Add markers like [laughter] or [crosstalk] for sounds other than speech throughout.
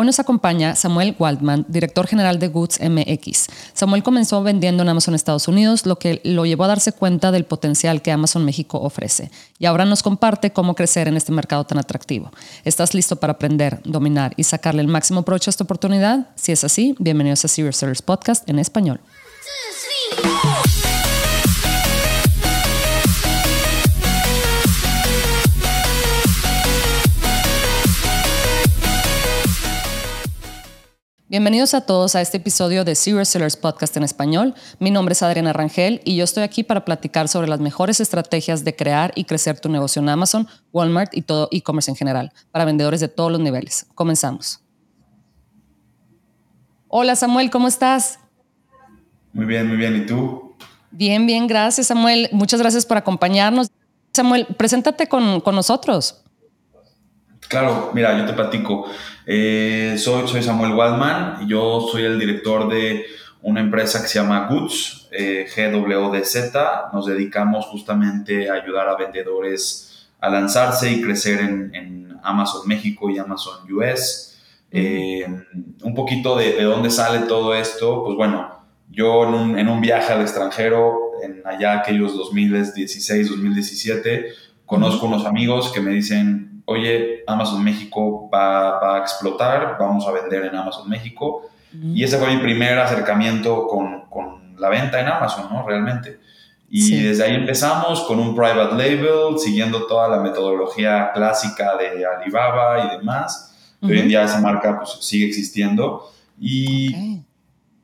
Hoy nos acompaña Samuel Waldman, director general de Goods MX. Samuel comenzó vendiendo en Amazon Estados Unidos, lo que lo llevó a darse cuenta del potencial que Amazon México ofrece. Y ahora nos comparte cómo crecer en este mercado tan atractivo. ¿Estás listo para aprender, dominar y sacarle el máximo provecho a esta oportunidad? Si es así, bienvenidos a Serious Sellers Podcast en español. Bienvenidos a todos a este episodio de Serious Sellers Podcast en español. Mi nombre es Adriana Rangel y yo estoy aquí para platicar sobre las mejores estrategias de crear y crecer tu negocio en Amazon, Walmart y todo e-commerce en general, para vendedores de todos los niveles. Comenzamos. Hola Samuel, ¿cómo estás? Muy bien, muy bien. ¿Y tú? Bien, bien, gracias Samuel. Muchas gracias por acompañarnos. Samuel, preséntate con, con nosotros. Claro, mira, yo te platico. Eh, soy, soy Samuel Waldman y yo soy el director de una empresa que se llama Goods, eh, GWDZ. Nos dedicamos justamente a ayudar a vendedores a lanzarse y crecer en, Amazon México y Amazon US. Eh, un poquito de, dónde sale todo esto, pues bueno, yo en un, en un viaje al extranjero, en allá aquellos 2016, 2017, conozco unos amigos que me dicen, oye, Amazon México va, a explotar, vamos a vender en Amazon México. Y ese fue mi primer acercamiento con, con, la venta en Amazon, ¿no? Realmente. Y desde ahí empezamos con un private label, siguiendo toda la metodología clásica de Alibaba y demás. Hoy en día esa marca pues, sigue existiendo. Y,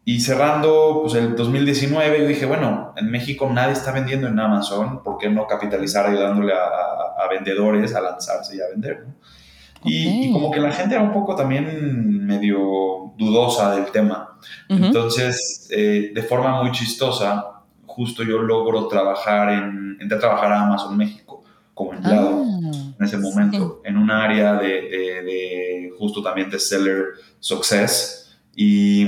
y cerrando pues, el 2019, yo dije, bueno, en México nadie está vendiendo en Amazon, ¿por qué no capitalizar ayudándole a, vendedores a lanzarse y a vender? Y, como que la gente era un poco también medio dudosa del tema. Entonces, eh, de forma muy chistosa, justo yo logro trabajar en, entré a trabajar a Amazon México como empleado ah, en ese momento, en un área de, de, justo también de seller success. Y,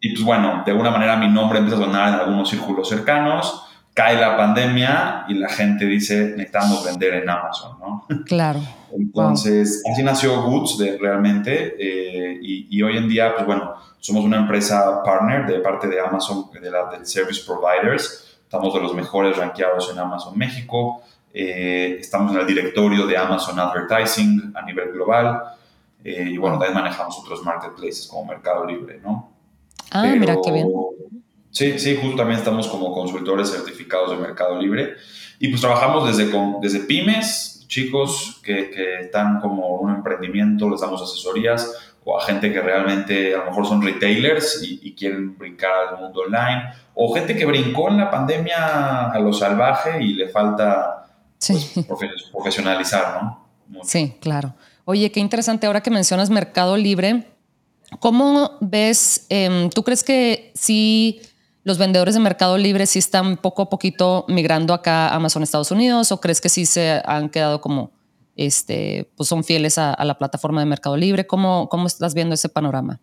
y pues bueno, de alguna manera mi nombre empieza a sonar en algunos círculos cercanos, cae la pandemia y la gente dice, necesitamos vender en Amazon, ¿no? Claro. [laughs] Entonces, así nació Goods de, realmente eh, y, hoy en día, pues bueno, somos una empresa partner de parte de Amazon, de la, del Service Providers. Estamos de los mejores rankeados en Amazon México. Eh, estamos en el directorio de Amazon Advertising a nivel global. Eh, y bueno, también manejamos otros marketplaces como Mercado Libre, ¿no? Ah, mira qué bien. Sí, sí, justo también estamos como consultores certificados de Mercado Libre y pues trabajamos desde, desde pymes, chicos que, que están como un emprendimiento, les damos asesorías o a gente que realmente a lo mejor son retailers y, quieren brincar al mundo online o gente que brincó en la pandemia a lo salvaje y le falta pues, profesionalizar, ¿no? Sí, claro. Oye, qué interesante ahora que mencionas Mercado Libre. ¿Cómo ves, em, tú crees que si los vendedores de Mercado Libre sí están poco a poquito migrando acá a Amazon Estados Unidos o crees que sí se han quedado como, este, pues son fieles a, la plataforma de Mercado Libre? ¿Cómo, cómo estás viendo ese panorama?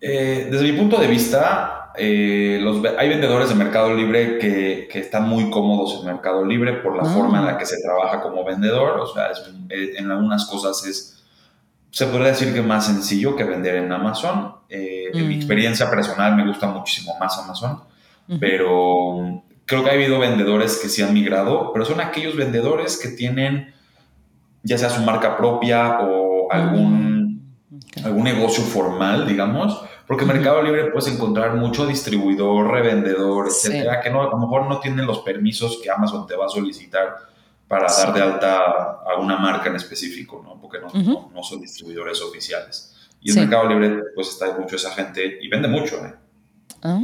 Eh, desde mi punto de vista, eh, los, hay vendedores de Mercado Libre que, que, están muy cómodos en Mercado Libre por la ah. forma en la que se trabaja como vendedor. O sea, eh, en algunas cosas es se podría decir que más sencillo que vender en Amazon. Eh, en mi mm. experiencia personal me gusta muchísimo más Amazon, pero creo que ha habido vendedores que sí han migrado, pero son aquellos vendedores que tienen ya sea su marca propia o algún, mm, algún negocio formal, digamos, porque en Mercado Libre puedes encontrar mucho distribuidor, revendedor, etcétera, que no, a lo mejor no tienen los permisos que Amazon te va a solicitar para dar de alta a una marca en específico, ¿no? Porque no, no, son distribuidores oficiales. Y en Mercado Libre, pues está mucho esa gente y vende mucho, ¿eh? Ah,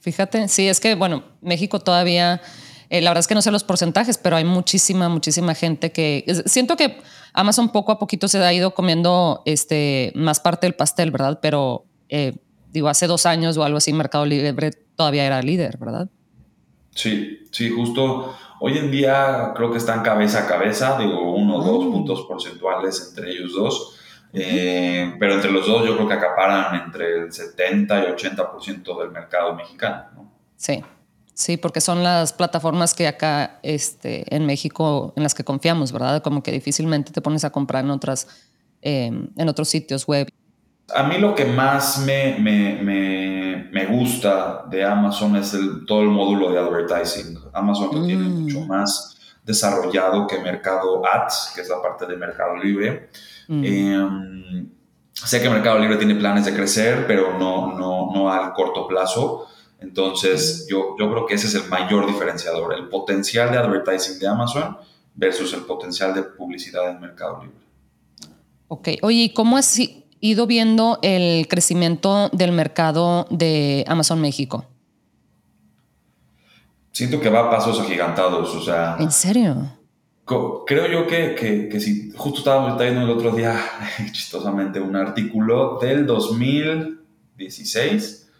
fíjate, sí, es que, bueno, México todavía, eh, la verdad es que no sé los porcentajes, pero hay muchísima, muchísima gente que... Siento que Amazon poco a poquito se ha ido comiendo este, más parte del pastel, ¿verdad? Pero, eh, digo, hace dos años o algo así, Mercado Libre todavía era líder, ¿verdad? Sí, sí, justo Hoy en día creo que están cabeza a cabeza, digo, uno o dos mm. puntos porcentuales entre ellos dos, eh, pero entre los dos yo creo que acaparan entre el 70 y 80% del mercado mexicano. Sí, sí, porque son las plataformas que acá este, en México en las que confiamos, ¿verdad? Como que difícilmente te pones a comprar en otras em, en otros sitios web. A mí lo que más me, me, me, gusta de Amazon es el, todo el módulo de advertising. Amazon lo tiene mm. mucho más desarrollado que Mercado Ads, que es la parte de Mercado Libre. Mm. Em, sé que Mercado Libre tiene planes de crecer, pero no, no, no al corto plazo. Entonces, mm. yo, yo creo que ese es el mayor diferenciador, el potencial de advertising de Amazon versus el potencial de publicidad en Mercado Libre. Ok, oye, ¿y cómo has ido viendo el crecimiento del mercado de Amazon México? Siento que va a pasos agigantados, o sea... ¿En serio? Creo yo que, que, que si justo estábamos viendo el otro día, [laughs] chistosamente, un artículo del 2016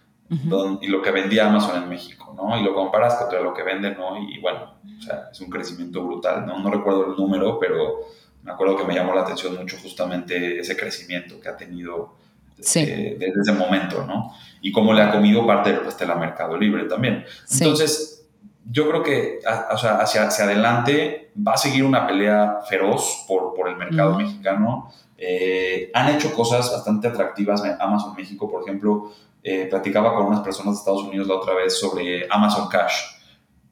y lo que vendía Amazon en México, ¿no? Y lo comparas contra lo que venden hoy y bueno, o sea, es un crecimiento brutal, ¿no? No recuerdo el número, pero me acuerdo que me llamó la atención mucho justamente ese crecimiento que ha tenido eh, desde ese momento, ¿no? Y cómo le ha comido parte del pastel a Mercado Libre también. Entonces, yo creo que o sea, hacia, hacia adelante va a seguir una pelea feroz por, por el mercado mexicano. Eh, han hecho cosas bastante atractivas en Amazon México, por ejemplo, eh, platicaba con unas personas de Estados Unidos la otra vez sobre Amazon Cash.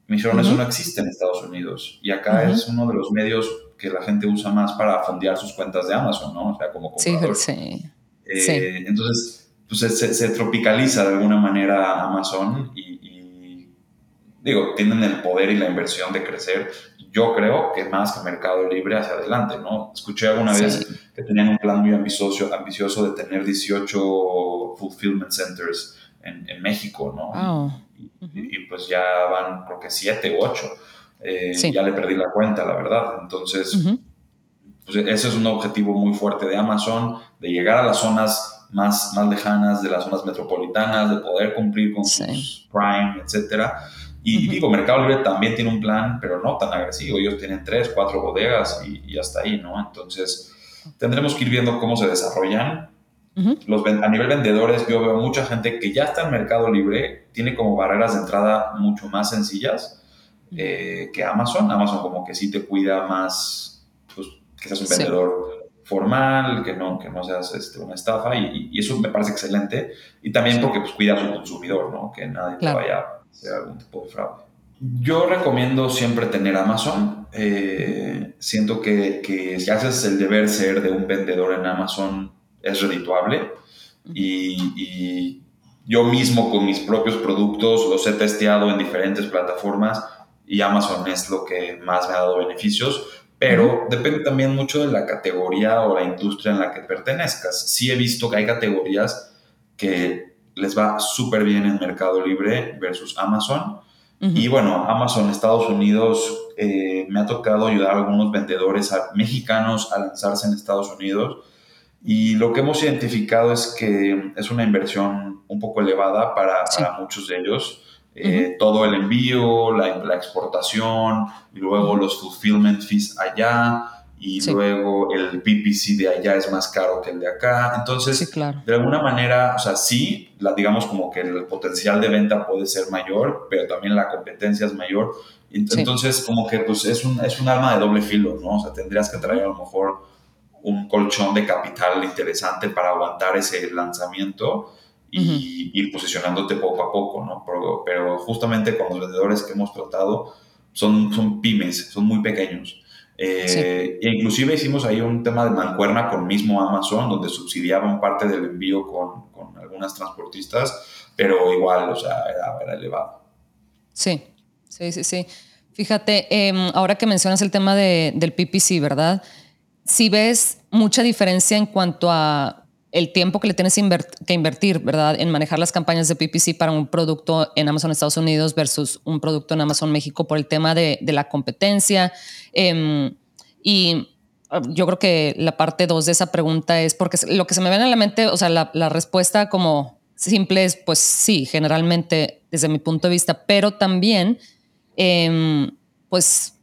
Me dijeron, eso no existe en Estados Unidos. Y acá es uno de los medios que la gente usa más para fondear sus cuentas de Amazon, ¿no? O sea, como comprador. Sí, eh, sí. Entonces, pues se, se, tropicaliza de alguna manera Amazon y, y, digo, tienen el poder y la inversión de crecer. Yo creo que más que Mercado Libre hacia adelante, ¿no? Escuché alguna vez que tenían un plan muy ambicioso, ambicioso de tener 18 fulfillment centers en, en México, ¿no? y, pues ya van, creo que 7 u 8. Eh, ya le perdí la cuenta, la verdad. Entonces, pues ese es un objetivo muy fuerte de Amazon, de llegar a las zonas más, más lejanas, de las zonas metropolitanas, de poder cumplir con sus Prime, etcétera. Y digo, Mercado Libre también tiene un plan, pero no tan agresivo. Ellos tienen tres, cuatro bodegas y, y hasta ahí, ¿no? Entonces, tendremos que ir viendo cómo se desarrollan. Los, a nivel vendedores, yo veo mucha gente que ya está en Mercado Libre, tiene como barreras de entrada mucho más sencillas eh, que Amazon. Amazon como que sí te cuida más, pues, que seas un vendedor formal, que no, que no seas este, una estafa y, eso me parece excelente. Y también porque pues, cuida a su consumidor, ¿no? que nadie te vaya a hacer algún tipo de fraude. Yo recomiendo siempre tener Amazon. Eh, siento que, que, si haces el deber ser de un vendedor en Amazon es redituable y, y, yo mismo con mis propios productos los he testeado en diferentes plataformas y Amazon es lo que más me ha dado beneficios, pero depende también mucho de la categoría o la industria en la que pertenezcas. Sí he visto que hay categorías que les va súper bien en Mercado Libre versus Amazon y bueno, Amazon Estados Unidos eh, me ha tocado ayudar a algunos vendedores mexicanos a lanzarse en Estados Unidos. Y lo que hemos identificado es que es una inversión un poco elevada para, para muchos de ellos. Eh, todo el envío, la, la, exportación, y luego los fulfillment fees allá, y luego el PPC de allá es más caro que el de acá. Entonces, de alguna manera, o sea, sí, la, digamos como que el potencial de venta puede ser mayor, pero también la competencia es mayor. Entonces, como que pues, es, un, es un arma de doble filo, ¿no? O sea, tendrías que traer a lo mejor un colchón de capital interesante para aguantar ese lanzamiento y ir posicionándote poco a poco, ¿no? Pero, pero, justamente con los vendedores que hemos tratado, son, son pymes, son muy pequeños. Eh, e inclusive hicimos ahí un tema de mancuerna con mismo Amazon, donde subsidiaban parte del envío con, con algunas transportistas, pero igual, o sea, era, elevado. Sí, sí, sí, sí. Fíjate, em, ahora que mencionas el tema de, del PPC, ¿verdad? Si ves mucha diferencia en cuanto a el tiempo que le tienes que invertir, ¿verdad? En manejar las campañas de PPC para un producto en Amazon Estados Unidos versus un producto en Amazon México por el tema de, la competencia. Em, y ah, yo creo que la parte dos de esa pregunta es porque lo que se me viene a la mente, o sea, la, respuesta como simple es, pues sí, generalmente desde mi punto de vista, pero también, em, pues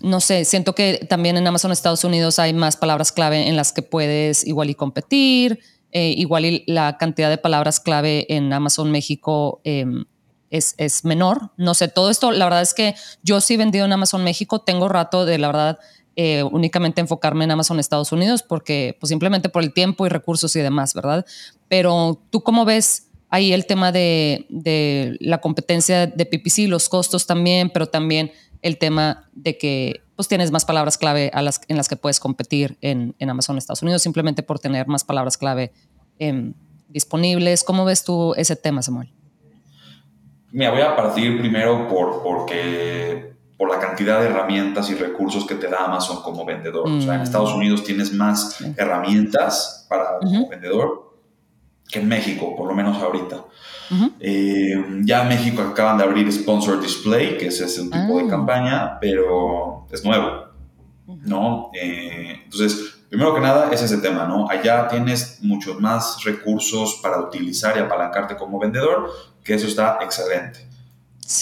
no sé, siento que también en Amazon Estados Unidos hay más palabras clave en las que puedes igual y competir, eh, igual y la cantidad de palabras clave en Amazon México em, es, menor. No sé, todo esto, la verdad es que yo sí vendido en Amazon México, tengo rato de la verdad eh, únicamente enfocarme en Amazon Estados Unidos porque pues simplemente por el tiempo y recursos y demás, ¿verdad? Pero tú cómo ves ahí el tema de, de la competencia de PPC, los costos también, pero también el tema de que pues tienes más palabras clave a las, en las que puedes competir en, en Amazon Estados Unidos simplemente por tener más palabras clave em, disponibles. ¿Cómo ves tú ese tema, Samuel? Mira, voy a partir primero por, porque, por la cantidad de herramientas y recursos que te da Amazon como vendedor. O sea, en mm. Estados Unidos tienes más herramientas para como vendedor que en México, por lo menos ahorita. Eh, ya México acaban de abrir Sponsor Display, que ese es un tipo de ah. campaña, pero es nuevo, ¿no? Eh, entonces, primero que nada es ese tema, ¿no? Allá tienes muchos más recursos para utilizar y apalancarte como vendedor, que eso está excelente.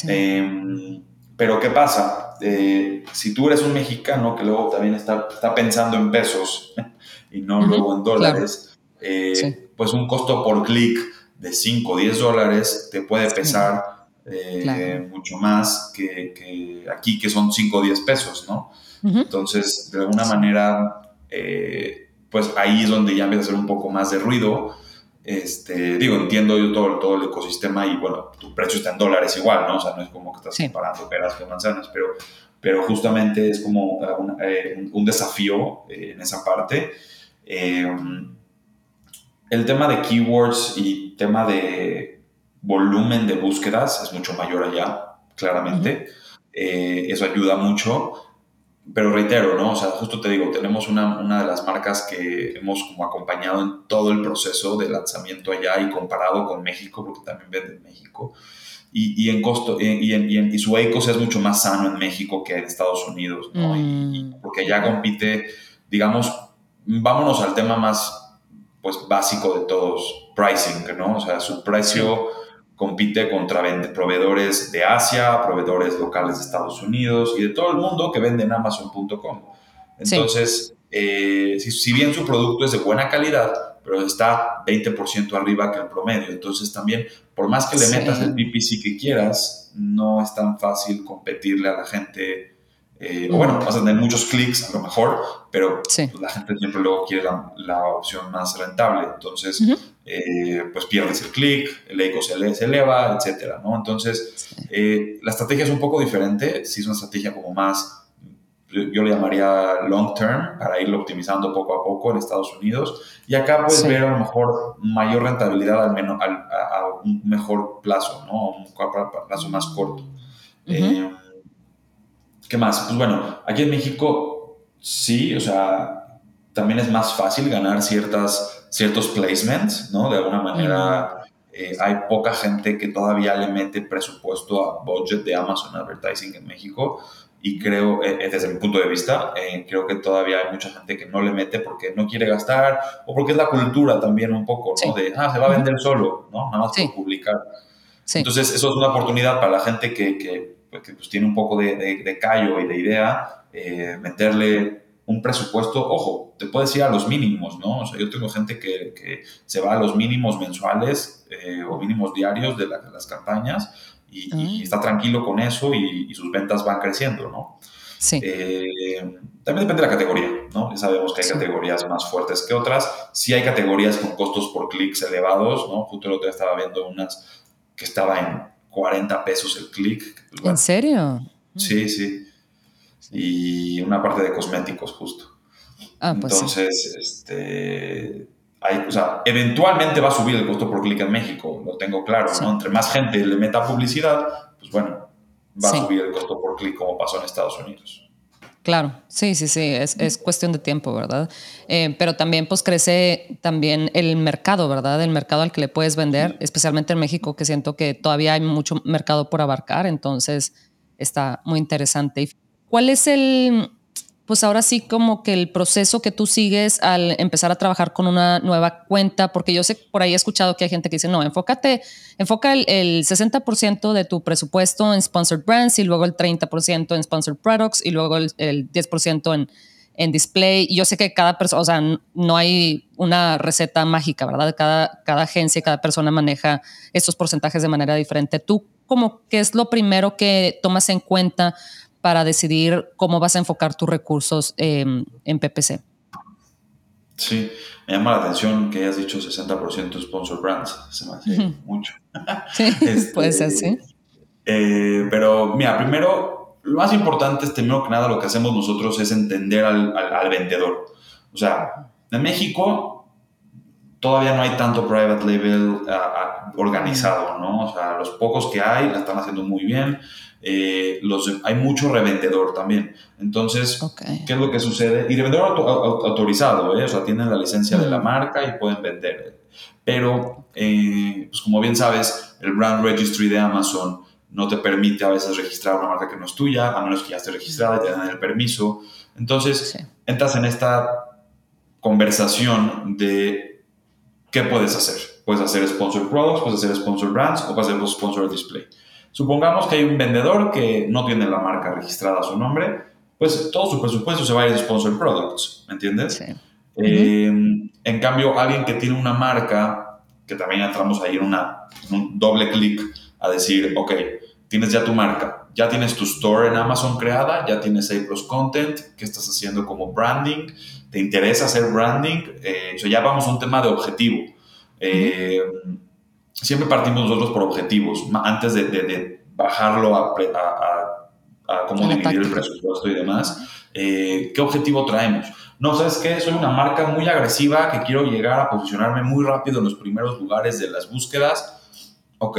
Em, pero ¿qué pasa? Eh, si tú eres un mexicano que luego también está, está pensando en pesos [laughs] y no luego en dólares, pues un costo por clic de 5 o 10 dólares te puede pesar eh, mucho más que, aquí, que son 5 o 10 pesos, ¿no? Entonces, de alguna manera, eh, pues ahí es donde ya empieza a hacer un poco más de ruido. Este, digo, entiendo yo todo, todo el ecosistema y bueno, tu precio está en dólares igual, ¿no? O sea, no es como que estás comparando peras con manzanas, pero, pero justamente es como un, eh, un desafío en esa parte el tema de keywords y tema de volumen de búsquedas es mucho mayor allá, claramente. Eh, eso ayuda mucho. Pero reitero, ¿no? O sea, justo te digo, tenemos una, una, de las marcas que hemos como acompañado en todo el proceso de lanzamiento allá y comparado con México, porque también vende en México. Y, y en costo, y, en, y, su ECOS es mucho más sano en México que en Estados Unidos, ¿no? Mm. porque allá compite, digamos, vámonos al tema más pues básico de todos, pricing, ¿no? O sea, su precio compite contra proveedores de Asia, proveedores locales de Estados Unidos y de todo el mundo que venden Amazon.com. Entonces, eh, si, bien su producto es de buena calidad, pero está 20% arriba que el promedio, entonces también, por más que le metas el PPC que quieras, no es tan fácil competirle a la gente eh, o bueno, vas a tener muchos clics a lo mejor, pero pues, la gente siempre luego quiere la, opción más rentable. Entonces, eh, pues pierdes el clic, el eco se, se eleva, etcétera, ¿no? Entonces, eh, la estrategia es un poco diferente. Si es una estrategia como más, yo, le llamaría long term, para irlo optimizando poco a poco en Estados Unidos. Y acá puedes ver a lo mejor mayor rentabilidad al menos, a, un mejor plazo, ¿no? A un plazo más corto. ¿Qué más? Pues bueno, aquí en México sí, o sea, también es más fácil ganar ciertas, ciertos placements, ¿no? De alguna manera eh, hay poca gente que todavía le mete presupuesto a budget de Amazon Advertising en México y creo, eh, eh, desde mi punto de vista, creo que todavía hay mucha gente que no le mete porque no quiere gastar o porque es la cultura también un poco, ¿no? De, ah, se va a vender solo, ¿no? Nada más por publicar. Entonces, eso es una oportunidad para la gente que, que que pues, tiene un poco de, de, callo y de idea, eh, meterle un presupuesto, ojo, te puedes ir a los mínimos, ¿no? O sea, yo tengo gente que, que se va a los mínimos mensuales eh, o mínimos diarios de, las campañas y, ah. está tranquilo con eso y, sus ventas van creciendo, ¿no? Sí. Eh, también depende de la categoría, ¿no? Ya sabemos que hay categorías más fuertes que otras. Sí hay categorías con costos por clics elevados, ¿no? Justo lo que estaba viendo unas que estaba en 40 pesos el clic. ¿En serio? Sí, sí. Y una parte de cosméticos justo. Ah, pues Entonces, este, hay, o sea, eventualmente va a subir el costo por clic en México, lo tengo claro, ¿no? Entre más gente le meta publicidad, pues bueno, va a subir el costo por clic como pasó en Estados Unidos. Claro, sí, sí, sí, es, cuestión de tiempo, ¿verdad? Eh, pero también pues crece también el mercado, ¿verdad? El mercado al que le puedes vender, especialmente en México, que siento que todavía hay mucho mercado por abarcar, entonces está muy interesante. ¿Cuál es el, pues ahora sí como que el proceso que tú sigues al empezar a trabajar con una nueva cuenta, porque yo sé, por ahí he escuchado que hay gente que dice, no, enfócate, enfoca el, 60% de tu presupuesto en sponsored brands y luego el 30% en sponsored products y luego el, 10% en, en display. Yo sé que cada persona, o sea, no hay una receta mágica, ¿verdad? Cada, cada agencia, cada persona maneja estos porcentajes de manera diferente. ¿Tú como qué es lo primero que tomas en cuenta para decidir cómo vas a enfocar tus recursos em, en PPC. Sí, me llama la atención que hayas dicho 60% sponsor brands, se me hace mucho. [laughs] Sí, [laughs] este, puede ser, sí. Eh, pero mira, primero, lo más importante es, primero que nada, lo que hacemos nosotros es entender al, al vendedor. O sea, en México todavía no hay tanto private label ah, ah, organizado, ¿no? O sea, los pocos que hay la están haciendo muy bien. Eh, los, hay mucho revendedor también. Entonces, ¿qué es lo que sucede? Y revendedor autorizado, ¿eh? O sea, tienen la licencia de la marca y pueden vender. Pero, eh, pues como bien sabes, el brand registry de Amazon no te permite a veces registrar una marca que no es tuya, a menos que ya esté registrada y te den el permiso. Entonces, entras en esta conversación de ¿qué puedes hacer? Puedes hacer sponsor products, puedes hacer sponsor brands o puedes hacer sponsor display. Supongamos que hay un vendedor que no tiene la marca registrada a su nombre, pues todo su presupuesto se va a ir de sponsor products, ¿me entiendes? Sí. Eh, en cambio, alguien que tiene una marca, que también entramos ahí en, una, un doble clic a decir, ok, tienes ya tu marca, ya tienes tu store en Amazon creada, ya tienes A Plus Content, ¿qué estás haciendo como branding? ¿Te interesa hacer branding? Eh, ya vamos a un tema de objetivo. Eh, siempre partimos nosotros por objetivos, antes de, bajarlo a, a, cómo dividir el presupuesto y demás. Eh, ¿Qué objetivo traemos? No, ¿sabes qué? Soy una marca muy agresiva que quiero llegar a posicionarme muy rápido en los primeros lugares de las búsquedas. Ok.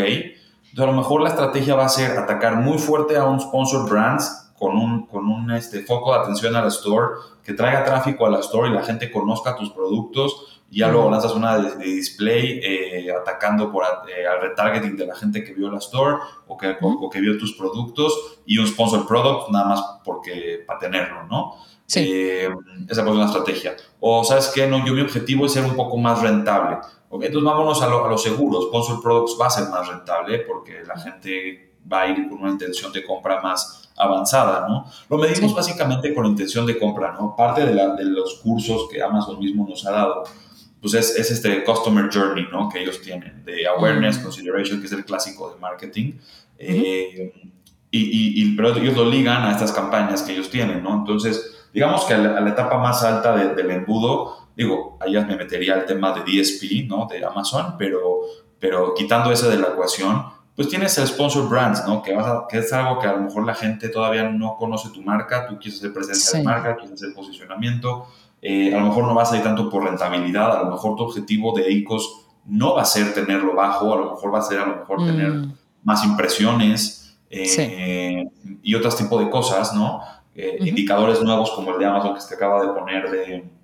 Entonces, a lo mejor la estrategia va a ser atacar muy fuerte a un sponsor brands con un, con un este, foco de atención a la store, que traiga tráfico a la store y la gente conozca tus productos. Y ya luego lanzas una de, display eh, atacando por, eh, al retargeting de la gente que vio la store o que, o, que vio tus productos y un sponsor product nada más porque para tenerlo, ¿no? Sí. Eh, esa es una estrategia. O, ¿sabes qué? No, yo mi objetivo es ser un poco más rentable. Okay, entonces vámonos a lo, a lo seguro. Sponsor products va a ser más rentable porque la gente va a ir con una intención de compra más avanzada, ¿no? Lo medimos básicamente con intención de compra, ¿no? Parte de, la, de, los cursos que Amazon mismo nos ha dado, pues es, es, este Customer Journey, ¿no? Que ellos tienen, de Awareness, Consideration, que es el clásico de marketing. Eh, y, y, pero ellos lo ligan a estas campañas que ellos tienen, ¿no? Entonces, digamos que a la, etapa más alta del embudo, digo, ahí me metería el tema de DSP, ¿no? De Amazon, pero, pero quitando ese de la ecuación, pues tienes el sponsor brands, ¿no? Que, vas que es algo que a lo mejor la gente todavía no conoce tu marca, tú quieres hacer presencia de marca, quieres hacer posicionamiento, eh, a lo mejor no vas a ir tanto por rentabilidad, a lo mejor tu objetivo de ICOS no va a ser tenerlo bajo, a lo mejor va a ser a lo mejor tener mm. más impresiones eh, y otros tipos de cosas, ¿no? Eh, indicadores nuevos como el de Amazon que se acaba de poner de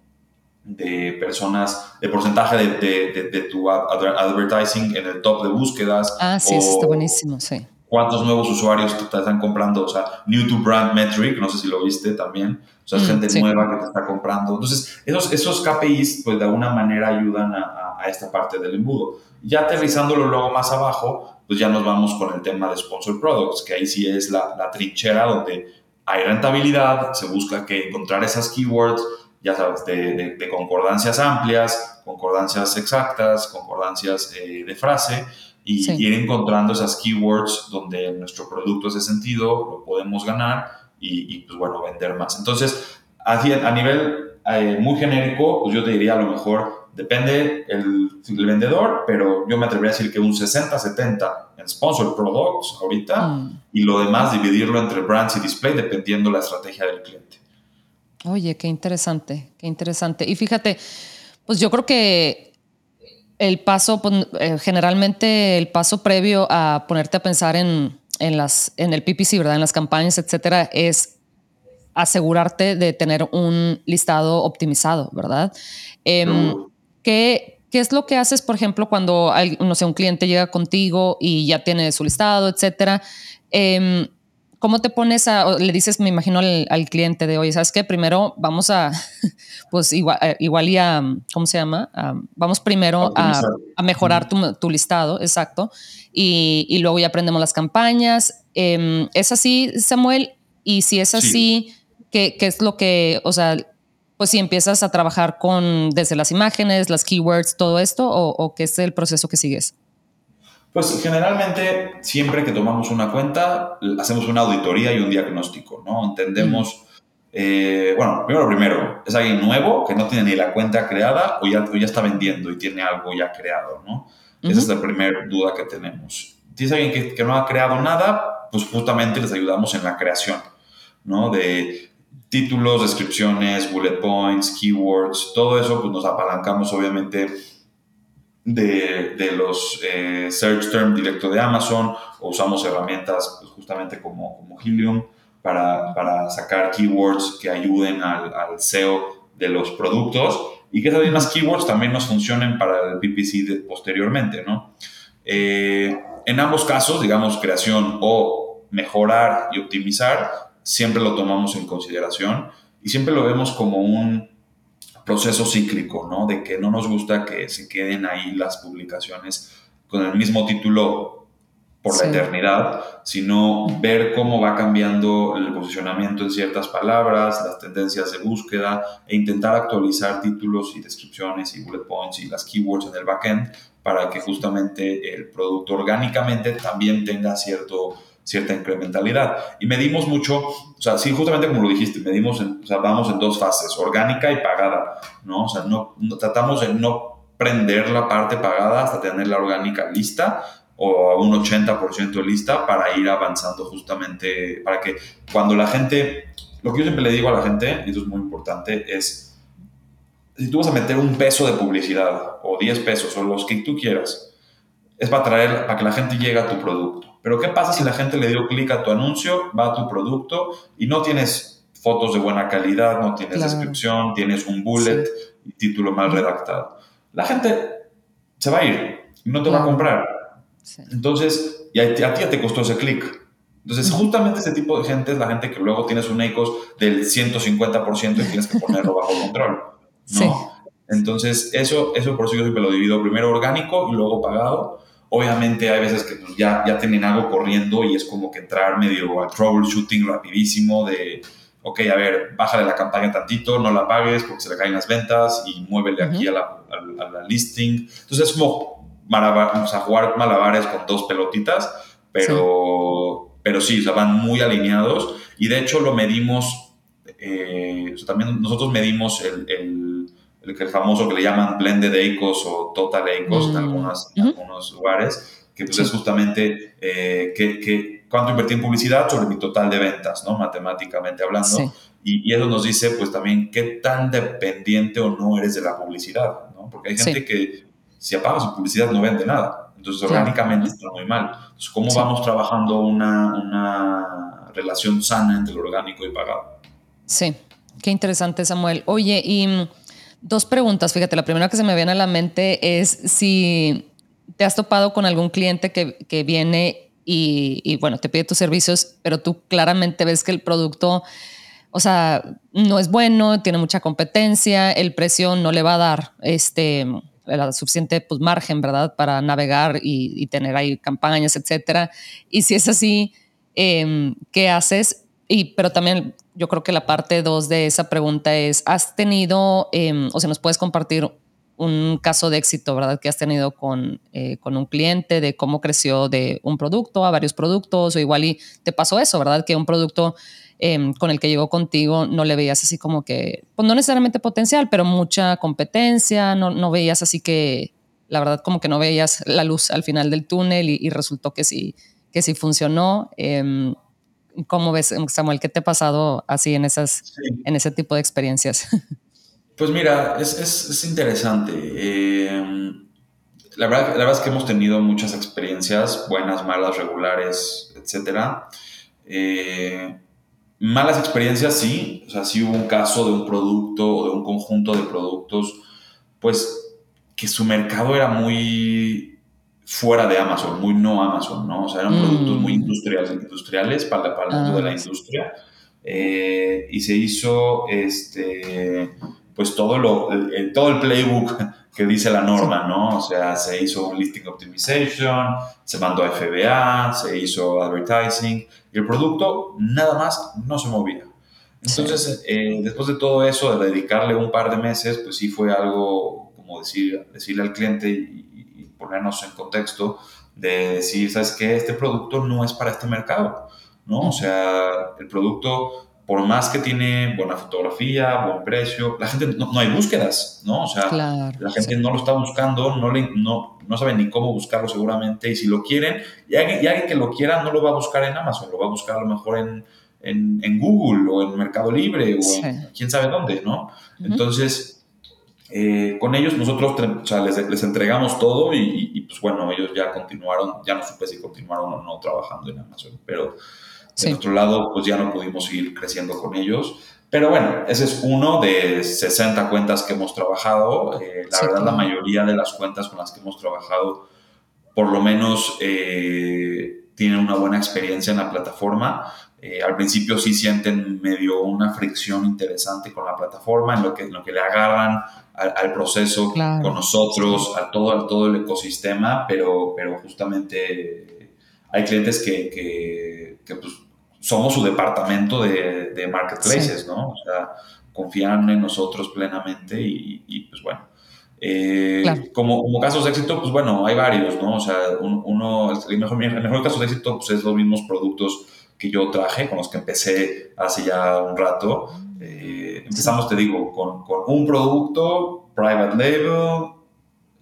de personas, de porcentaje de, de, de, tu advertising en el top de búsquedas. Ah, sí, eso está buenísimo, sí. ¿Cuántos nuevos usuarios te están comprando? O sea, New to Brand Metric, no sé si lo viste también. O sea, mm, gente nueva que te está comprando. Entonces, esos, esos KPIs, pues de alguna manera ayudan a, a, esta parte del embudo. Ya aterrizándolo luego más abajo, pues ya nos vamos con el tema de Sponsor Products, que ahí sí es la, la trinchera donde hay rentabilidad, se busca que encontrar esas keywords, ya sabes, de, concordancias amplias, concordancias exactas, concordancias eh, de frase, y ir encontrando esas keywords donde nuestro producto hace sentido, lo podemos ganar y, pues bueno, vender más. Entonces, a, a nivel eh, muy genérico, pues yo te diría a lo mejor, depende el, el, vendedor, pero yo me atrevería a decir que un 60-70 en sponsor products ahorita mm. y lo demás dividirlo entre brands y display dependiendo la estrategia del cliente. Oye, qué interesante, qué interesante. Y fíjate, pues yo creo que el paso, pues, eh, generalmente el paso previo a ponerte a pensar en, en, las, en el PPC, ¿verdad? En las campañas, etcétera, es asegurarte de tener un listado optimizado, ¿verdad? Em, ¿qué, ¿Qué es lo que haces, por ejemplo, cuando no sé, un cliente llega contigo y ya tiene su listado, etcétera? Eh, ¿Cómo te pones a, le dices, me imagino al, cliente de, oye, ¿sabes qué? Primero vamos a, [laughs] pues igual, eh, igual y a, ¿cómo se llama? vamos primero a, mejorar tu, listado, exacto, y, luego ya aprendemos las campañas. Em, ¿Es así, Samuel? Y si es así, ¿qué, es lo que, o sea, pues si empiezas a trabajar con desde las imágenes, las keywords, todo esto, o, o qué es el proceso que sigues? Pues generalmente, siempre que tomamos una cuenta, hacemos una auditoría y un diagnóstico, ¿no? Entendemos, eh, bueno, primero, primero, es alguien nuevo que no tiene ni la cuenta creada o ya, ya está vendiendo y tiene algo ya creado, ¿no? Esa es la primera duda que tenemos. Si es alguien que, que, no ha creado nada, pues justamente les ayudamos en la creación, ¿no? De títulos, descripciones, bullet points, keywords, todo eso, pues nos apalancamos obviamente de, de los eh, search term directo de Amazon o usamos herramientas pues, justamente como, como Helium para, para, sacar keywords que ayuden al, al, SEO de los productos y que esas mismas keywords también nos funcionen para el PPC posteriormente, ¿no? Eh, en ambos casos, digamos, creación o mejorar y optimizar, siempre lo tomamos en consideración y siempre lo vemos como un proceso cíclico, ¿no? De que no nos gusta que se queden ahí las publicaciones con el mismo título por la eternidad, sino ver cómo va cambiando el posicionamiento en ciertas palabras, las tendencias de búsqueda e intentar actualizar títulos y descripciones y bullet points y las keywords en el backend para que justamente el producto orgánicamente también tenga cierto cierta incrementalidad. Y medimos mucho, o sea, sí, justamente como lo dijiste, medimos, o sea, vamos en dos fases, orgánica y pagada, ¿no? O sea, no, tratamos de no prender la parte pagada hasta tener la orgánica lista o un 80% lista para ir avanzando justamente, para que cuando la gente, lo que yo siempre le digo a la gente, y esto es muy importante, es, si tú vas a meter un peso de publicidad o 10 pesos o los que tú quieras, es para traer, para que la gente llegue a tu producto. Pero ¿qué pasa si la gente le dio clic a tu anuncio, va a tu producto y no tienes fotos de buena calidad, no tienes descripción, tienes un bullet y título mal redactado? La gente se va a ir y no te va a comprar. Entonces, y a, ti ya te costó ese clic. Entonces, justamente ese tipo de gente es la gente que luego tienes un ECOS del 150% y tienes que ponerlo bajo control. ¿no? Entonces, eso, eso por eso yo siempre lo divido primero orgánico y luego pagado Obviamente hay veces que pues, ya, ya tienen algo corriendo y es como que entrar medio al troubleshooting rapidísimo de, ok, a ver, bájale la campaña tantito, no la pagues porque se le caen las ventas y muévele aquí a, la, a, listing. Entonces es como o sea, jugar malabares con dos pelotitas, pero sí. pero sí, o sea, van muy alineados y de hecho lo medimos, eh, también nosotros medimos el el, famoso que le llaman blended ACOS o total ACOS en, mm. algunos lugares, que pues es justamente eh, que, cuánto invertí en publicidad sobre mi total de ventas, ¿no? Matemáticamente hablando. Y, eso nos dice pues también qué tan dependiente o no eres de la publicidad, ¿no? Porque hay gente que si apaga su publicidad no vende nada. Entonces orgánicamente está muy mal. Entonces, ¿cómo vamos trabajando una, una relación sana entre lo orgánico y pagado? Sí, qué interesante Samuel. Oye, y Dos preguntas, fíjate, la primera que se me viene a la mente es si te has topado con algún cliente que, viene y, bueno, te pide tus servicios, pero tú claramente ves que el producto, o sea, no es bueno, tiene mucha competencia, el precio no le va a dar este, suficiente pues, margen, ¿verdad? Para navegar y, tener ahí campañas, etcétera. Y si es así, em, ¿qué haces? Y, pero también yo creo que la parte dos de esa pregunta es, ¿has tenido, em, o sea, nos puedes compartir un caso de éxito, ¿verdad? Que has tenido con, eh, con un cliente, de cómo creció de un producto a varios productos, o igual y te pasó eso, ¿verdad? Que un producto em, con el que llegó contigo no le veías así como que, pues no necesariamente potencial, pero mucha competencia, no, no veías así que, la verdad, como que no veías la luz al final del túnel y, resultó que sí, que sí funcionó. Em, ¿Cómo ves, Samuel? ¿Qué te ha pasado así en, esas, en ese tipo de experiencias? [laughs] Pues mira, es, es, interesante. Em, la, verdad, la verdad es que hemos tenido muchas experiencias, buenas, malas, regulares, etc. Eh, malas experiencias, sí. O sea, sí hubo un caso de un producto o de un conjunto de productos, pues que su mercado era muy fuera de Amazon, muy no Amazon, ¿no? O sea, eran productos muy mm. industriales, industriales para, para el mundo de la ah, industria. Eh, y se hizo, este, pues todo, lo, el, todo el playbook [laughs] que dice la norma, ¿no? O sea, se hizo un listing optimization, se mandó a FBA, se hizo advertising, y el producto nada más no se movía. Entonces, eh, después de todo eso, de dedicarle un par de meses, pues sí fue algo, como decir, decirle al cliente, y, ponernos en contexto, de decir, ¿sabes qué? Este producto no es para este mercado, ¿no? O sea, el producto, por más que tiene buena fotografía, buen precio, la gente, no, hay búsquedas, ¿no? O sea, la gente no lo está buscando, no, le, no, no sabe ni cómo buscarlo seguramente, y si lo quieren, y alguien, y alguien que lo quiera no lo va a buscar en Amazon, lo va a buscar a lo mejor en, en, en Google o en Mercado Libre o en quién sabe dónde, ¿no? Entonces eh, con ellos nosotros les, entregamos todo y, pues bueno, ellos ya continuaron, ya no supe si continuaron o no trabajando en Amazon, pero de nuestro lado pues ya no pudimos seguir creciendo con ellos. Pero bueno, ese es uno de 60 cuentas que hemos trabajado. Eh, la verdad, la mayoría de las cuentas con las que hemos trabajado, por lo menos, eh, tienen una buena experiencia en la plataforma. Al principio sí sienten medio una fricción interesante con la plataforma, en lo que, en lo que le agarran al, proceso con nosotros, a todo, todo el ecosistema, pero, pero justamente hay clientes que, que, pues, somos su departamento de, de marketplaces, ¿no? O sea, confían en nosotros plenamente y, y pues bueno. Eh, como, como, casos de éxito, pues bueno, hay varios, ¿no? O sea, uno, el mejor, el mejor caso de éxito pues, es los mismos productos que yo traje, con los que empecé hace ya un rato. Eh, empezamos, te digo, con, con, un producto, private label,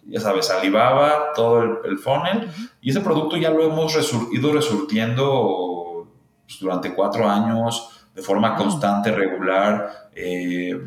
ya sabes, Alibaba, todo el, funnel, y ese producto ya lo hemos ido resurtiendo pues, durante cuatro años de forma constante, regular. Eh,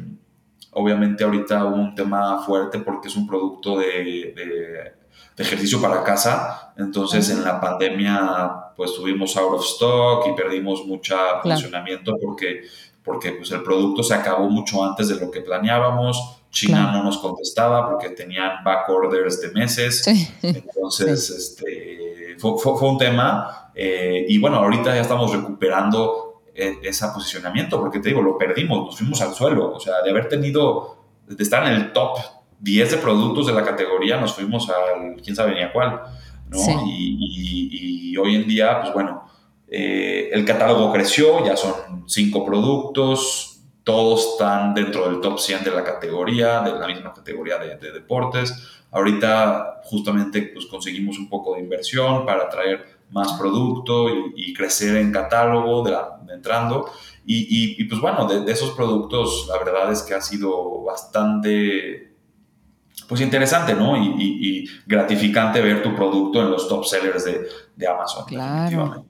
obviamente ahorita un tema fuerte porque es un producto de, de, ejercicio para casa, entonces en la pandemia pues tuvimos out of stock y perdimos mucho funcionamiento porque porque pues, el producto se acabó mucho antes de lo que planeábamos. China no nos contestaba porque tenían back orders de meses. Entonces, este, fue, fue, un tema. Eh, y bueno, ahorita ya estamos recuperando e, ese posicionamiento porque te digo, lo perdimos, nos fuimos al suelo. O sea, de haber tenido, de estar en el top 10 de productos de la categoría, nos fuimos al quién sabe ni a cuál. ¿no? Y, y, y hoy en día, pues bueno, eh, el catálogo creció, ya son cinco productos, todos están dentro del top 100 de la categoría, de la misma categoría de, deportes. Ahorita justamente pues, conseguimos un poco de inversión para traer más producto y, crecer en catálogo de, entrando. Y, y, pues bueno, de, esos productos la verdad es que ha sido bastante pues interesante, ¿no? Y, gratificante ver tu producto en los top sellers de, de Amazon. Claro.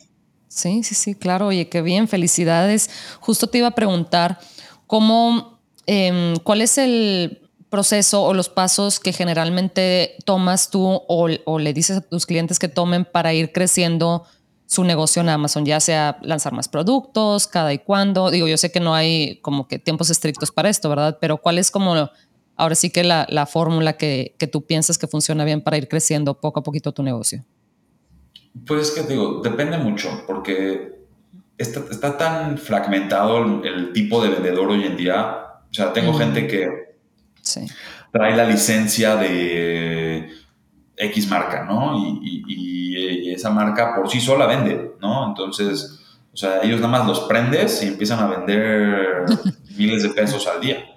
Sí, sí, sí, claro. Oye, qué bien, felicidades. Justo te iba a preguntar cómo, em, cuál es el proceso o los pasos que generalmente tomas tú o, le dices a tus clientes que tomen para ir creciendo su negocio en Amazon, ya sea lanzar más productos, cada y cuándo. Digo, yo sé que no hay como que tiempos estrictos para esto, ¿verdad? Pero ¿cuál es como ahora sí que la, la fórmula que, que tú piensas que funciona bien para ir creciendo poco a poquito tu negocio? Pues es que digo, depende mucho, porque está, está tan fragmentado el, tipo de vendedor hoy en día. O sea, tengo gente que trae la licencia de X marca, ¿no? Y, esa marca por sí sola vende, ¿no? Entonces, o sea, ellos nada más los prendes y empiezan a vender [laughs] miles de pesos al día.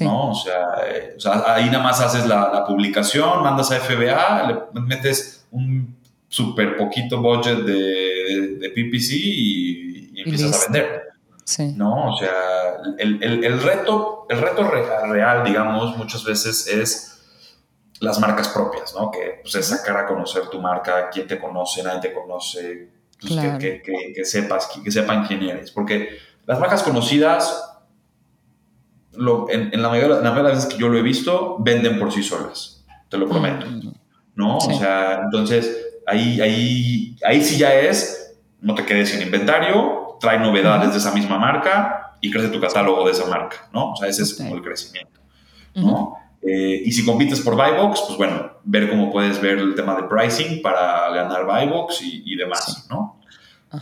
¿No? O sea, eh, o sea, ahí nada más haces la, la, publicación, mandas a FBA, le metes un súper poquito budget de, de, PPC y, empiezas a vender. Sí. ¿No? O sea, el, el, el, reto, el reto real, digamos, muchas veces es las marcas propias, ¿no? Que pues, es sacar a conocer tu marca, quién te conoce, nadie te conoce, pues, que, que, que, sepas, que, sepan quién eres. Porque las marcas conocidas, lo, en, en, la mayoría, la mayoría de las veces que yo lo he visto, venden por sí solas, te lo prometo. Mm. ¿No? O sea, entonces ahí, ahí, ahí sí ya es, no te quedes sin inventario, trae novedades de esa misma marca y crece tu catálogo de esa marca, ¿no? O sea, ese es como el crecimiento, ¿no? Eh, y si compites por buy box, pues bueno, ver cómo puedes ver el tema de pricing para ganar buy box y, y demás, ¿no?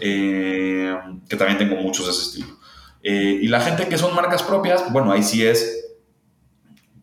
Eh, que también tengo muchos de ese estilo. Eh, y la gente que son marcas propias, bueno, ahí sí es,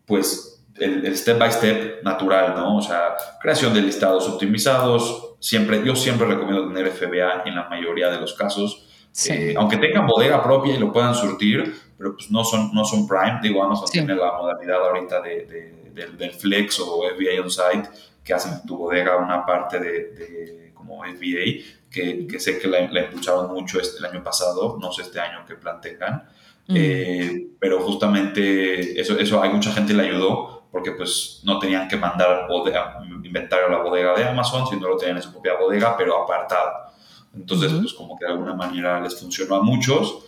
pues el, step by step natural, ¿no? O sea, creación de listados optimizados. Siempre, yo siempre recomiendo tener FBA en la mayoría de los casos. Eh, aunque tengan bodega propia y lo puedan surtir, pero pues no son, no son Prime. Digo, Amazon tiene la modalidad ahorita de, del, Flex o FBA on-site, que hacen tu bodega una parte de, como FBA, que, que, sé que la, la impulsaron mucho este, el año pasado, no sé este año qué plan tengan, eh, pero justamente eso, eso hay mucha gente le ayudó porque pues no tenían que mandar bodega, inventario a la bodega de Amazon, sino lo tenían en su propia bodega, pero apartado. Entonces, pues como que de alguna manera les funcionó a muchos.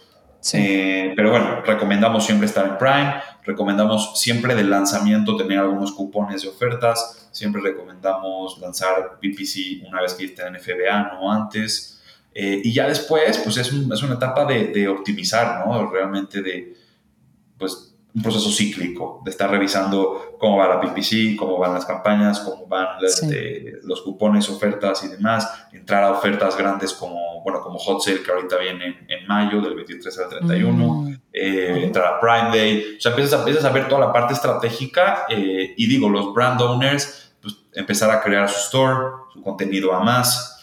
Eh, pero bueno, recomendamos siempre estar en Prime, recomendamos siempre del lanzamiento tener algunos cupones de ofertas, siempre recomendamos lanzar PPC una vez que estén en FBA, no antes. Eh, y ya después, pues es, es una etapa de, de, optimizar, ¿no? Realmente de, pues, un proceso cíclico, de estar revisando cómo va la PPC, cómo van las campañas, cómo van este, los cupones, ofertas y demás, entrar a ofertas grandes como, bueno, como Hot Sale, que ahorita viene en, mayo, del 23 al 31, mm. eh, entrar a Prime Day, o sea, empiezas a, empiezas a ver toda la parte estratégica eh, y digo, los brand owners, pues empezar a crear su store, su contenido a más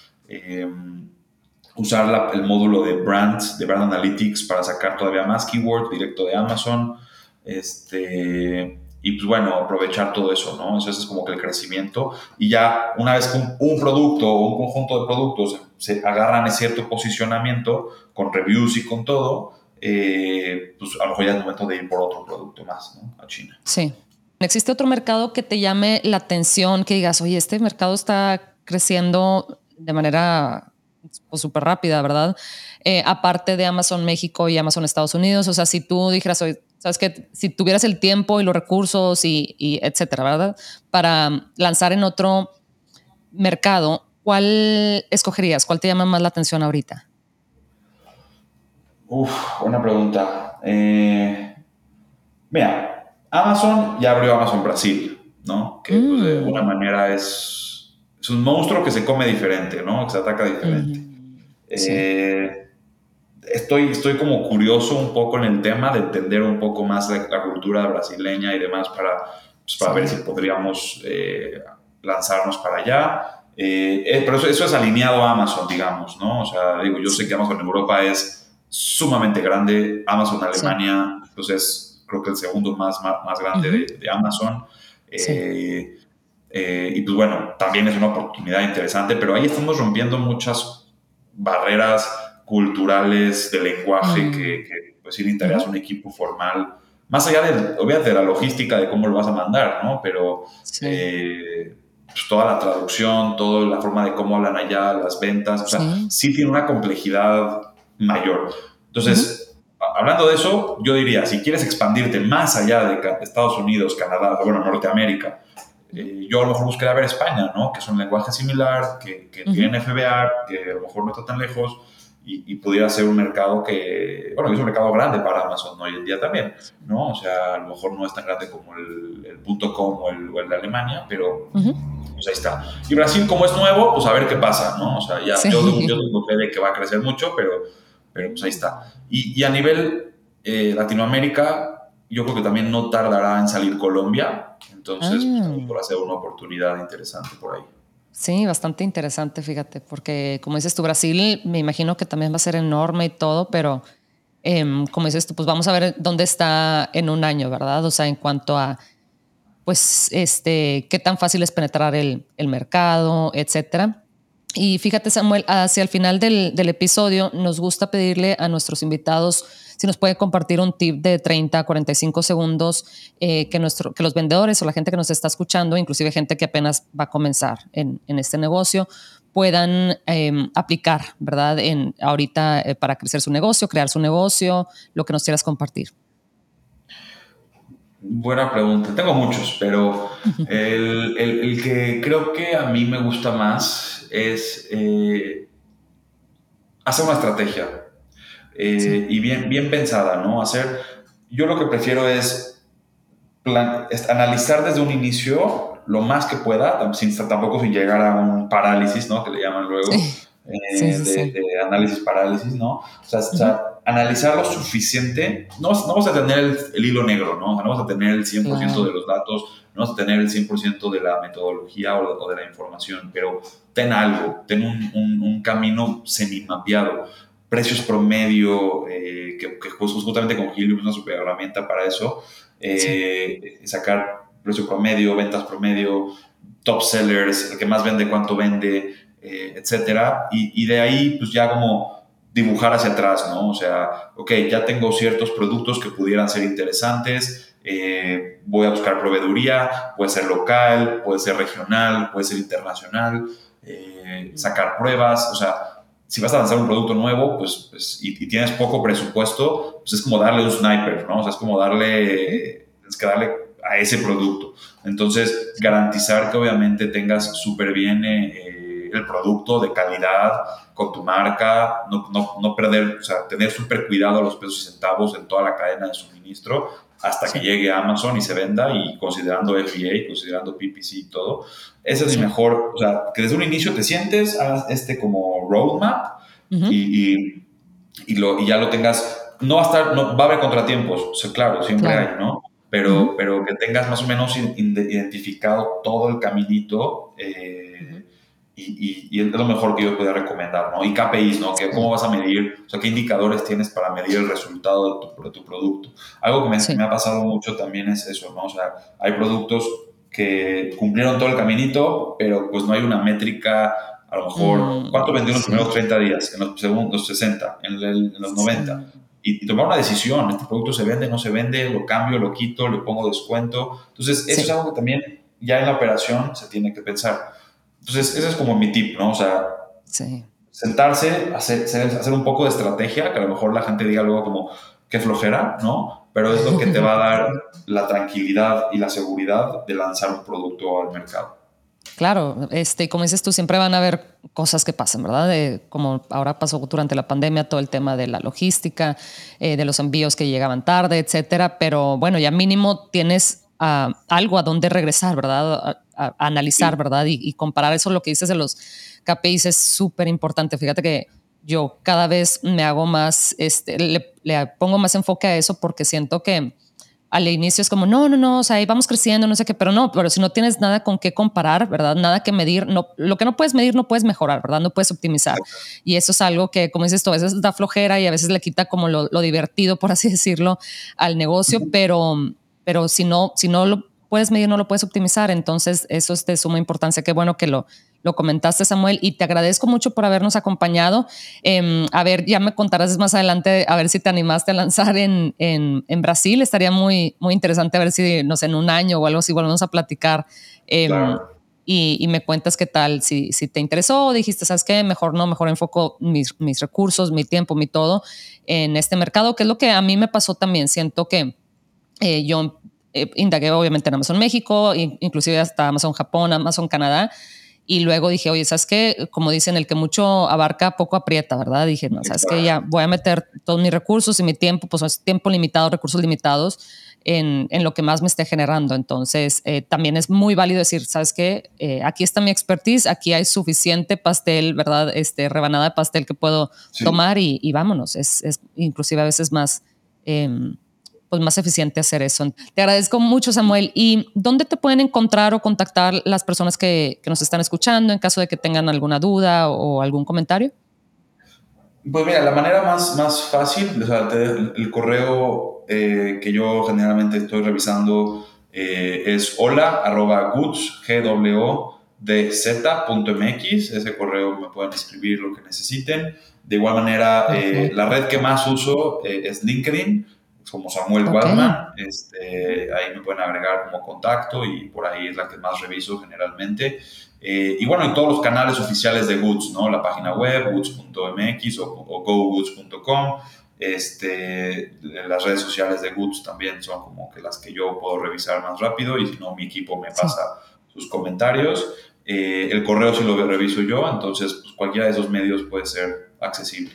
usar el módulo de brands, de brand analytics para sacar todavía más keywords directo de Amazon. Este, y pues bueno, aprovechar todo eso, ¿no? Eso es como que el crecimiento. Y ya una vez que un, producto o un conjunto de productos se, agarran en cierto posicionamiento con reviews y con todo, eh, pues a lo mejor ya es momento de ir por otro producto más, ¿no? A China. Sí. ¿Existe otro mercado que te llame la atención, que digas, oye, este mercado está creciendo de manera súper rápida, ¿verdad? Eh, aparte de Amazon México y Amazon Estados Unidos, o sea, si tú dijeras, sabes que si tuvieras el tiempo y los recursos y, etcétera, ¿verdad? Para lanzar en otro mercado, ¿cuál escogerías? ¿Cuál te llama más la atención ahorita? Uf, buena pregunta. Eh, mira, Amazon ya abrió Amazon Brasil, ¿no? Que pues, de mm. alguna manera es es un monstruo que se come diferente, ¿no? Que se ataca diferente. Eh, estoy, estoy como curioso un poco en el tema de entender un poco más la, cultura brasileña y demás para, pues, para ver si podríamos eh, lanzarnos para allá. Eh, pero eso, eso, es alineado a Amazon, digamos, ¿no? O sea, digo, yo sé que Amazon en Europa es sumamente grande, Amazon Alemania, pues es creo que el segundo más, más, grande de, de, Amazon. Sí. Eh, y pues bueno, también es una oportunidad interesante, pero ahí estamos rompiendo muchas barreras culturales de lenguaje mm. que, que, pues sí necesitarías un equipo formal, más allá de, obviamente, de la logística de cómo lo vas a mandar, ¿no? Pero eh, pues toda la traducción, toda la forma de cómo hablan allá, las ventas, o sea, sí, tiene una complejidad mayor. Entonces, hablando de eso, yo diría, si quieres expandirte más allá de Estados Unidos, Canadá, bueno, Norteamérica, eh, yo a lo mejor buscaría ver España, ¿no? Que es un lenguaje similar, que, que tiene FBA, que a lo mejor no está tan lejos y, pudiera ser un mercado que, bueno, es un mercado grande para Amazon hoy en día también, ¿no? O sea, a lo mejor no es tan grande como el, el .com o el, el, de Alemania, pero pues ahí está. Y Brasil, como es nuevo, pues a ver qué pasa, ¿no? O sea, ya yo, yo, tengo fe de que va a crecer mucho, pero, pero pues ahí está. Y, y a nivel eh, Latinoamérica, yo creo que también no tardará en salir Colombia, entonces, pues, por hacer una oportunidad interesante por ahí. Sí, bastante interesante, fíjate, porque como dices tú, Brasil me imagino que también va a ser enorme y todo, pero em, como dices tú, pues vamos a ver dónde está en un año, ¿verdad? O sea, en cuanto a, pues, este, qué tan fácil es penetrar el, mercado, etcétera. Y fíjate, Samuel, hacia el final del episodio nos gusta pedirle a nuestros invitados si nos puede compartir un tip de 30 a 45 segundos eh, que, nuestro, que los vendedores o la gente que nos está escuchando, inclusive gente que apenas va a comenzar en, en este negocio, puedan em, aplicar, ¿verdad? En, ahorita eh, para crecer su negocio, crear su negocio, lo que nos quieras compartir. Buena pregunta. Tengo muchos, pero el, el, el, que creo que a mí me gusta más es eh, hacer una estrategia. Eh, y bien, bien pensada, ¿no? Hacer, yo lo que prefiero es, analizar desde un inicio lo más que pueda, sin, tampoco sin llegar a un parálisis, ¿no? Que le llaman luego, eh, de, análisis parálisis, ¿no? O sea, analizar lo suficiente, no, no vamos a tener el, hilo negro, ¿no? no vamos a tener el 100% de los datos, no vamos a tener el 100% de la metodología o, de la información, pero ten algo, ten un, un, un camino semi-mapeado precios promedio, eh, que, que, justamente con Helium es una super herramienta para eso, eh, sacar precio promedio, ventas promedio, top sellers, el que más vende, cuánto vende, eh, etcétera. Y, y, de ahí, pues ya como dibujar hacia atrás, ¿no? O sea, ok, ya tengo ciertos productos que pudieran ser interesantes, eh, voy a buscar proveeduría, puede ser local, puede ser regional, puede ser internacional, eh, sacar pruebas, o sea, si vas a lanzar un producto nuevo, pues, pues y, tienes poco presupuesto, pues es como darle un sniper, ¿no? O sea, es como darle, es que darle a ese producto. Entonces, garantizar que obviamente tengas súper bien eh, el producto de calidad con tu marca, no, no, no perder, o sea, tener súper cuidado los pesos y centavos en toda la cadena de suministro hasta que llegue a Amazon y se venda y considerando FDA, considerando PPC y todo. Ese es mi mejor, o sea, que desde un inicio te sientes, hagas este como roadmap y, y, lo, y ya lo tengas. No va a estar, no, va a haber contratiempos, o sea, claro, siempre hay, ¿no? Pero, pero que tengas más o menos identificado todo el caminito eh, y, y, es lo mejor que yo pueda recomendar, ¿no? Y KPIs, ¿no? Que, ¿Cómo vas a medir? O sea, ¿qué indicadores tienes para medir el resultado de tu, de tu producto? Algo que me, me, ha pasado mucho también es eso, ¿no? O sea, hay productos que cumplieron todo el caminito, pero pues no hay una métrica, a lo mejor, mm, ¿cuánto vendió en los primeros 30 días? En los segundos 60, en, en los 90. Y, tomar una decisión, este producto se vende, no se vende, lo cambio, lo quito, le pongo descuento. Entonces, eso es algo que también ya en la operación se tiene que pensar. Entonces, ese es como mi tip, ¿no? O sea, sentarse, hacer, hacer un poco de estrategia, que a lo mejor la gente diga luego como, qué flojera, ¿no? Pero es lo que te va a dar la tranquilidad y la seguridad de lanzar un producto al mercado. Claro, este, como dices tú, siempre van a haber cosas que pasen, ¿verdad? De, como ahora pasó durante la pandemia, todo el tema de la logística, eh, de los envíos que llegaban tarde, etcétera. Pero bueno, ya mínimo tienes algo a donde regresar, ¿verdad? A, analizar, ¿verdad? Y, comparar eso, lo que dices de los KPIs es súper importante. Fíjate que yo cada vez me hago más, este, le, pongo más enfoque a eso porque siento que al inicio es como, no, no, no, o sea, ahí vamos creciendo, no sé qué, pero no, pero si no tienes nada con qué comparar, ¿verdad? Nada que medir, no, lo que no puedes medir no puedes mejorar, ¿verdad? No puedes optimizar. Y eso es algo que, como dices tú, a veces da flojera y a veces le quita como lo, lo divertido, por así decirlo, al negocio, pero pero si no, si no lo puedes medir, no lo puedes optimizar. Entonces, eso es de suma importancia. Qué bueno que lo, lo comentaste, Samuel, y te agradezco mucho por habernos acompañado. Em, a ver, ya me contarás más adelante, a ver si te animaste a lanzar en, en, en, Brasil. Estaría muy, muy interesante a ver si, no sé, en un año o algo así volvemos a platicar. Em, y, y, me cuentas qué tal, si, si te interesó, dijiste, ¿sabes qué? Mejor no, mejor enfoco mis, mis recursos, mi tiempo, mi todo en este mercado, que es lo que a mí me pasó también. Siento que eh, yo eh, indagué obviamente en Amazon México, inclusive hasta Amazon Japón, Amazon Canadá. Y luego dije, oye, ¿sabes qué? Como dicen, el que mucho abarca, poco aprieta, ¿verdad? Dije, no, ¿sabes qué? Ya voy a meter todos mis recursos y mi tiempo, pues es tiempo limitado, recursos limitados en, en lo que más me esté generando. Entonces, eh, también es muy válido decir, ¿sabes qué? aquí está mi expertise, aquí hay suficiente pastel, ¿verdad? Este, rebanada de pastel que puedo tomar y, y, vámonos. Es, es, inclusive a veces más... Em, pues más eficiente hacer eso. Te agradezco mucho, Samuel. ¿Y dónde te pueden encontrar o contactar las personas que, nos están escuchando en caso de que tengan alguna duda o algún comentario? Pues mira, la manera más, más fácil, o sea, el, correo eh, que yo generalmente estoy revisando eh, es hola arroba goods, Ese correo me pueden escribir lo que necesiten. De igual manera, eh, la red que más uso es LinkedIn como Samuel Waldman, este, ahí me pueden agregar como contacto y por ahí es la que más reviso generalmente. Eh, y bueno, en todos los canales oficiales de Goods, ¿no? La página web, goods.mx o, o gogoods.com. Este, las redes sociales de Goods también son como que las que yo puedo revisar más rápido y si no, mi equipo me pasa sus comentarios. Eh, el correo sí lo reviso yo, entonces pues, cualquiera de esos medios puede ser accesible.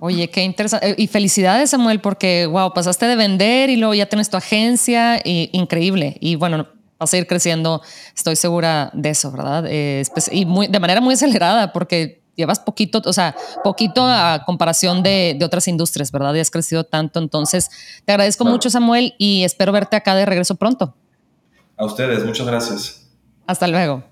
Oye, qué interesante. Eh, y felicidades, Samuel, porque, wow, pasaste de vender y luego ya tienes tu agencia, y, increíble. Y bueno, vas a ir creciendo, estoy segura de eso, ¿verdad? Eh, y muy, de manera muy acelerada, porque llevas poquito, o sea, poquito a comparación de, de, otras industrias, ¿verdad? Y has crecido tanto. Entonces, te agradezco mucho, Samuel, y espero verte acá de regreso pronto. A ustedes, muchas gracias. Hasta luego.